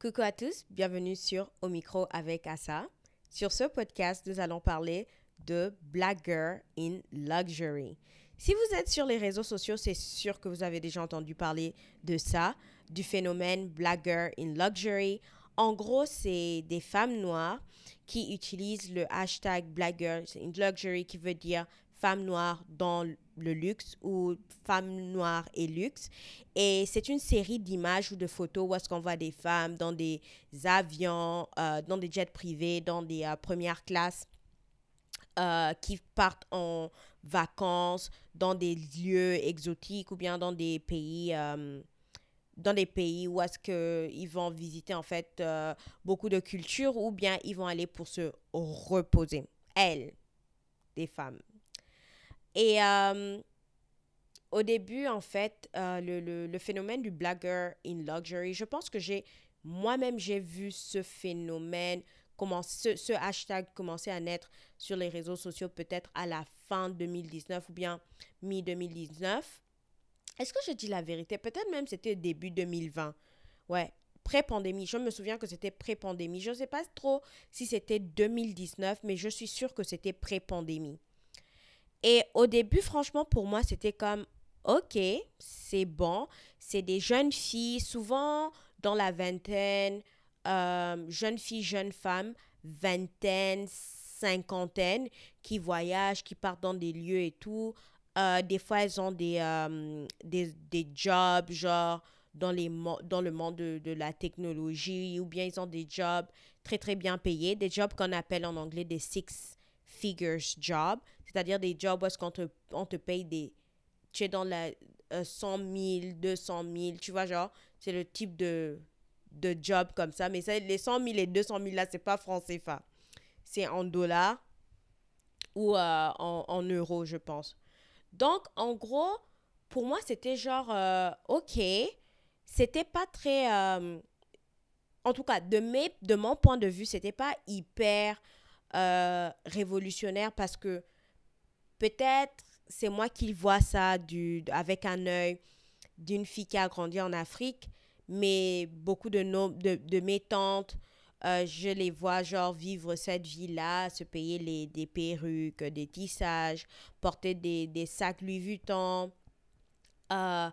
Coucou à tous, bienvenue sur Au micro avec Assa. Sur ce podcast, nous allons parler de Black Girl in Luxury. Si vous êtes sur les réseaux sociaux, c'est sûr que vous avez déjà entendu parler de ça, du phénomène Black Girl in Luxury. En gros, c'est des femmes noires qui utilisent le hashtag Black Girl in Luxury qui veut dire femme noire dans le luxe ou femme noire et luxe. Et c'est une série d'images ou de photos où est-ce qu'on voit des femmes dans des avions, euh, dans des jets privés, dans des euh, premières classes. Euh, qui partent en vacances dans des lieux exotiques ou bien dans des pays dans des pays où est-ce qu'ils vont visiter en fait beaucoup de cultures ou bien ils vont aller pour se reposer. Elles, des femmes. Et euh, au début, en fait, euh, le, le, le, phénomène du blogger in luxury, je pense que j'ai moi-même, j'ai vu ce phénomène, commencer, ce, ce, hashtag commencer à naître sur les réseaux sociaux peut-être à la fin 2019 ou bien mi-2019. Est-ce que je dis la vérité? Peut-être même c'était début 2020. Ouais, pré-pandémie. Je me souviens que c'était pré-pandémie. Je ne sais pas trop si c'était 2019, mais je suis sûre que c'était pré-pandémie. Et au début, franchement, pour moi, c'était comme, ok, c'est bon. C'est des jeunes filles, souvent dans la vingtaine, euh, jeunes filles, jeunes femmes, vingtaine, cinquantaine, qui voyagent, qui partent dans des lieux et tout. Euh, des fois, elles ont des, euh, des, des, jobs, genre dans, les, dans le monde de, de, la technologie, ou bien ils ont des jobs très, très bien payés, des jobs qu'on appelle en anglais des six figures jobs c'est-à-dire des jobs où on te paye des... Tu es dans la 100 000, 200 000, tu vois, genre, c'est le type de, job comme ça. Mais ça, les 100 000 et 200 000 là, c'est pas franc CFA. C'est en dollars ou euh, en, euros, je pense. Donc, en gros, pour moi, c'était genre, euh, ok, c'était pas très... Euh, en tout cas, de, de mon point de vue, c'était pas hyper euh, révolutionnaire parce que peut-être c'est moi qui vois ça du, avec un œil d'une fille qui a grandi en Afrique, mais beaucoup de, de, de mes tantes, euh, je les vois genre vivre cette vie-là, se payer les, des perruques, des tissages, porter des, des sacs Louis Vuitton, euh,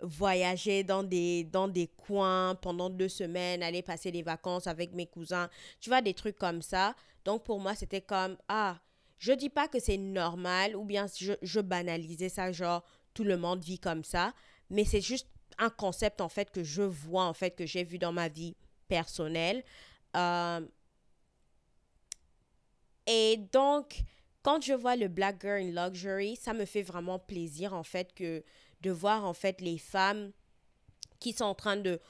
voyager dans des, dans des coins pendant deux semaines, aller passer des vacances avec mes cousins, tu vois, des trucs comme ça. Donc pour moi, c'était comme, ah, je dis pas que c'est normal ou bien je, je banalisais ça, genre tout le monde vit comme ça, mais c'est juste un concept en fait que je vois, en fait, que j'ai vu dans ma vie personnelle. Euh, et donc, quand je vois le Black Girl in Luxury, ça me fait vraiment plaisir en fait que de voir en fait les femmes qui sont en train de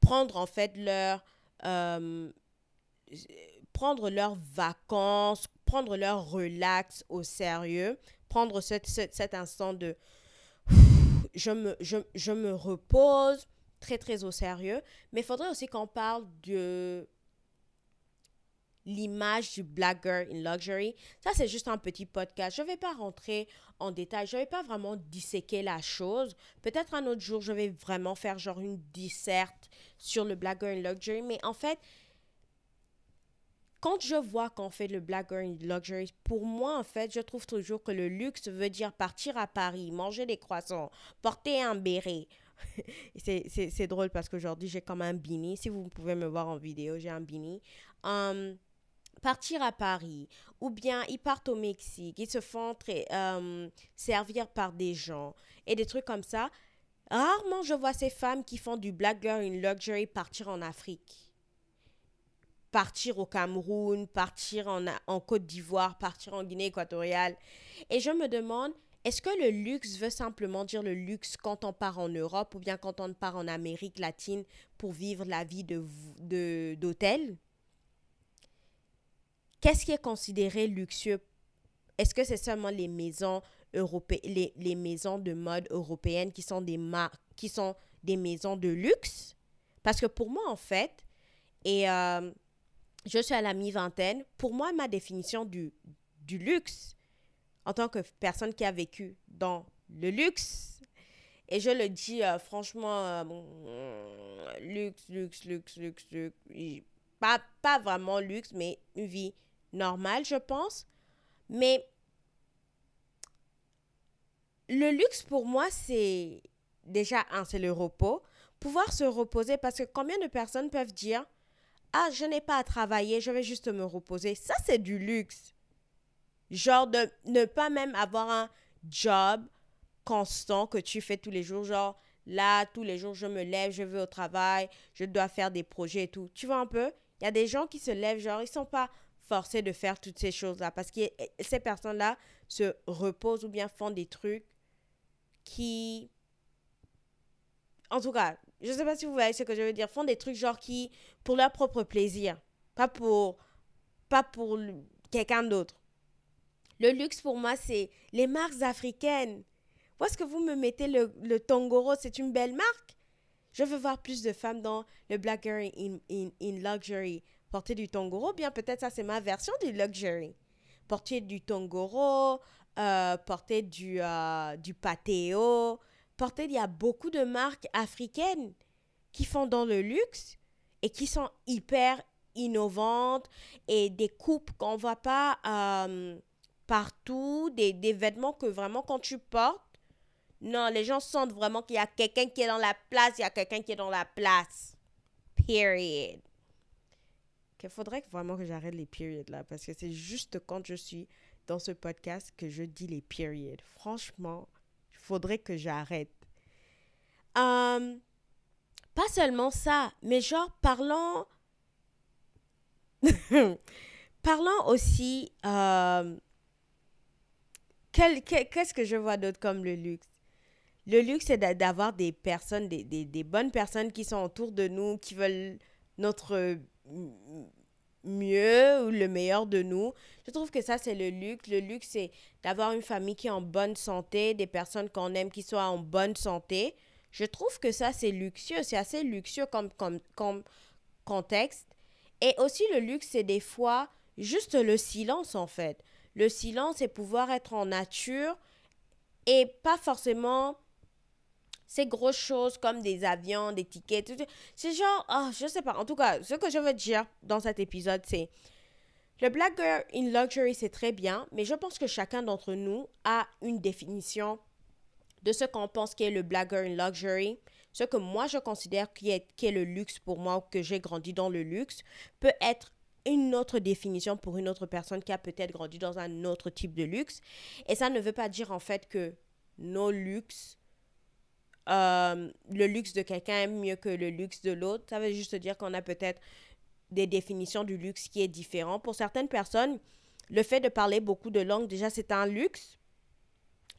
prendre en fait leur euh, prendre leurs vacances, prendre leur relax au sérieux, prendre cet, instant de je me, je, je me repose très très au sérieux. Mais il faudrait aussi qu'on parle de l'image du Black Girl in Luxury. Ça, c'est juste un petit podcast. Je ne vais pas rentrer en détail. Je ne vais pas vraiment disséquer la chose. Peut-être un autre jour, je vais vraiment faire genre une disserte sur le Black Girl in Luxury. Mais en fait, quand je vois qu'on fait le Black Girl Luxury, pour moi, en fait, je trouve toujours que le luxe veut dire partir à Paris, manger des croissants, porter un béret. c'est drôle parce qu'aujourd'hui, j'ai comme un bini. Si vous pouvez me voir en vidéo, j'ai un bini. Um, partir à Paris, ou bien ils partent au Mexique, ils se font très, um, servir par des gens et des trucs comme ça. Rarement je vois ces femmes qui font du Black Girl in Luxury partir en Afrique partir au Cameroun, partir en, en Côte d'Ivoire, partir en Guinée équatoriale. Et je me demande, est-ce que le luxe veut simplement dire le luxe quand on part en Europe ou bien quand on part en Amérique latine pour vivre la vie de, d'hôtel? Qu'est-ce qui est considéré luxueux? Est-ce que c'est seulement les maisons les, les maisons de mode européennes qui sont des marques, qui sont des maisons de luxe? Parce que pour moi, en fait, et euh, je suis à la mi-vingtaine. Pour moi, ma définition du, du luxe, en tant que personne qui a vécu dans le luxe, Et je le dis euh, franchement, euh, luxe, luxe, luxe, luxe, luxe. Pas, pas vraiment luxe, mais une vie normale, je pense. Mais le luxe pour moi, c'est déjà, un, c'est le repos. Pouvoir se reposer parce que combien de personnes peuvent dire Ah, je n'ai pas à travailler, je vais juste me reposer. Ça, c'est du luxe. Genre de ne pas même avoir un job constant que tu fais tous les jours. Genre, là, tous les jours, je me lève, je vais au travail, je dois faire des projets et tout. Tu vois un peu? Il y a des gens qui se lèvent, genre, ils sont pas forcés de faire toutes ces choses-là parce que ces personnes-là se reposent ou bien font des trucs qui en tout cas, je sais pas si vous voyez ce que je veux dire, font des trucs genre qui, pour leur propre plaisir, pas pour, pas pour quelqu'un d'autre. Le luxe pour moi, c'est les marques africaines. Où est-ce que vous me mettez le, le Tongoro? C'est une belle marque. Je veux voir plus de femmes dans le Black Girl in, in, in Luxury. Porter du Tongoro, bien peut-être ça c'est ma version du Luxury. Porter du Tongoro, euh, porter du, euh, du Pateo, il y a beaucoup de marques africaines qui font dans le luxe et qui sont hyper innovantes et des coupes qu'on ne voit pas euh, partout, des, des, vêtements que vraiment quand tu portes, non, les gens sentent vraiment qu'il y a quelqu'un qui est dans la place, il y a quelqu'un qui est dans la place. Period. Il faudrait vraiment que j'arrête les periods là, parce que c'est juste quand je suis dans ce podcast que je dis les periods. Franchement, faudrait que j'arrête. Euh, pas seulement ça, mais genre parlons... parlons aussi... Euh, qu'est-ce que je vois d'autre comme le luxe? Le luxe, c'est d'avoir des personnes, des, des, des, bonnes personnes qui sont autour de nous, qui veulent notre mieux ou le meilleur de nous. Je trouve que ça, c'est le luxe. Le luxe, c'est d'avoir une famille qui est en bonne santé, des personnes qu'on aime qui soient en bonne santé. Je trouve que ça, c'est luxueux. C'est assez luxueux comme, comme, comme contexte. Et aussi, le luxe, c'est des fois juste le silence, en fait. Le silence, c'est pouvoir être en nature et pas forcément ces grosses choses comme des avions, des tickets, c'est genre, oh, je sais pas. En tout cas, ce que je veux dire dans cet épisode, c'est le Black Girl in Luxury, c'est très bien, mais je pense que chacun d'entre nous a une définition de ce qu'on pense qu'est le Black Girl in Luxury. Ce que moi, je considère qui est, qui est le luxe pour moi, ou que j'ai grandi dans le luxe, peut être une autre définition pour une autre personne qui a peut-être grandi dans un autre type de luxe. Et ça ne veut pas dire en fait que nos luxes euh, le luxe de quelqu'un est mieux que le luxe de l'autre. Ça veut juste dire qu'on a peut-être des définitions du luxe qui est différent. Pour certaines personnes, le fait de parler beaucoup de langues, déjà, c'est un luxe.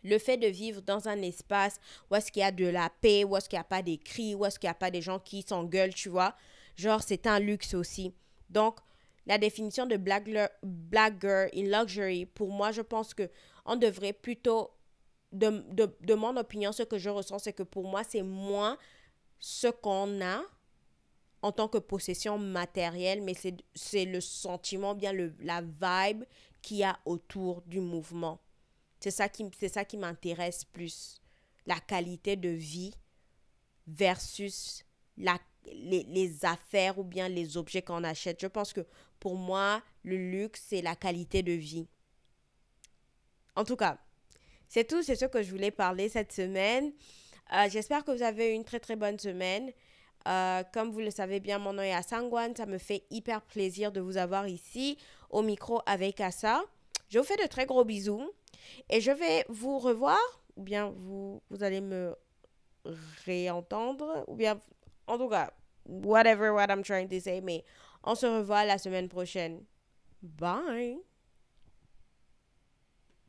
Le fait de vivre dans un espace où est-ce qu'il y a de la paix, où est-ce qu'il n'y a pas des cris, où est-ce qu'il n'y a pas des gens qui s'engueulent, tu vois. Genre, c'est un luxe aussi. Donc, la définition de black, girl in luxury, pour moi, je pense que on devrait plutôt de, de, de, mon opinion, ce que je ressens, c'est que pour moi, c'est moins ce qu'on a en tant que possession matérielle, mais c'est le sentiment, bien le, la vibe qu'il y a autour du mouvement. C'est ça qui, qui m'intéresse plus. La qualité de vie versus la, les, les affaires ou bien les objets qu'on achète. Je pense que pour moi, le luxe, c'est la qualité de vie. En tout cas, c'est tout, c'est ce que je voulais parler cette semaine. Euh, j'espère que vous avez une très très bonne semaine. Euh, comme vous le savez bien, mon nom est Asangwan. Ça me fait hyper plaisir de vous avoir ici au micro avec Assa. Je vous fais de très gros bisous et je vais vous revoir ou bien vous, vous allez me réentendre ou bien en tout cas, whatever what I'm trying to say, mais on se revoit la semaine prochaine. Bye!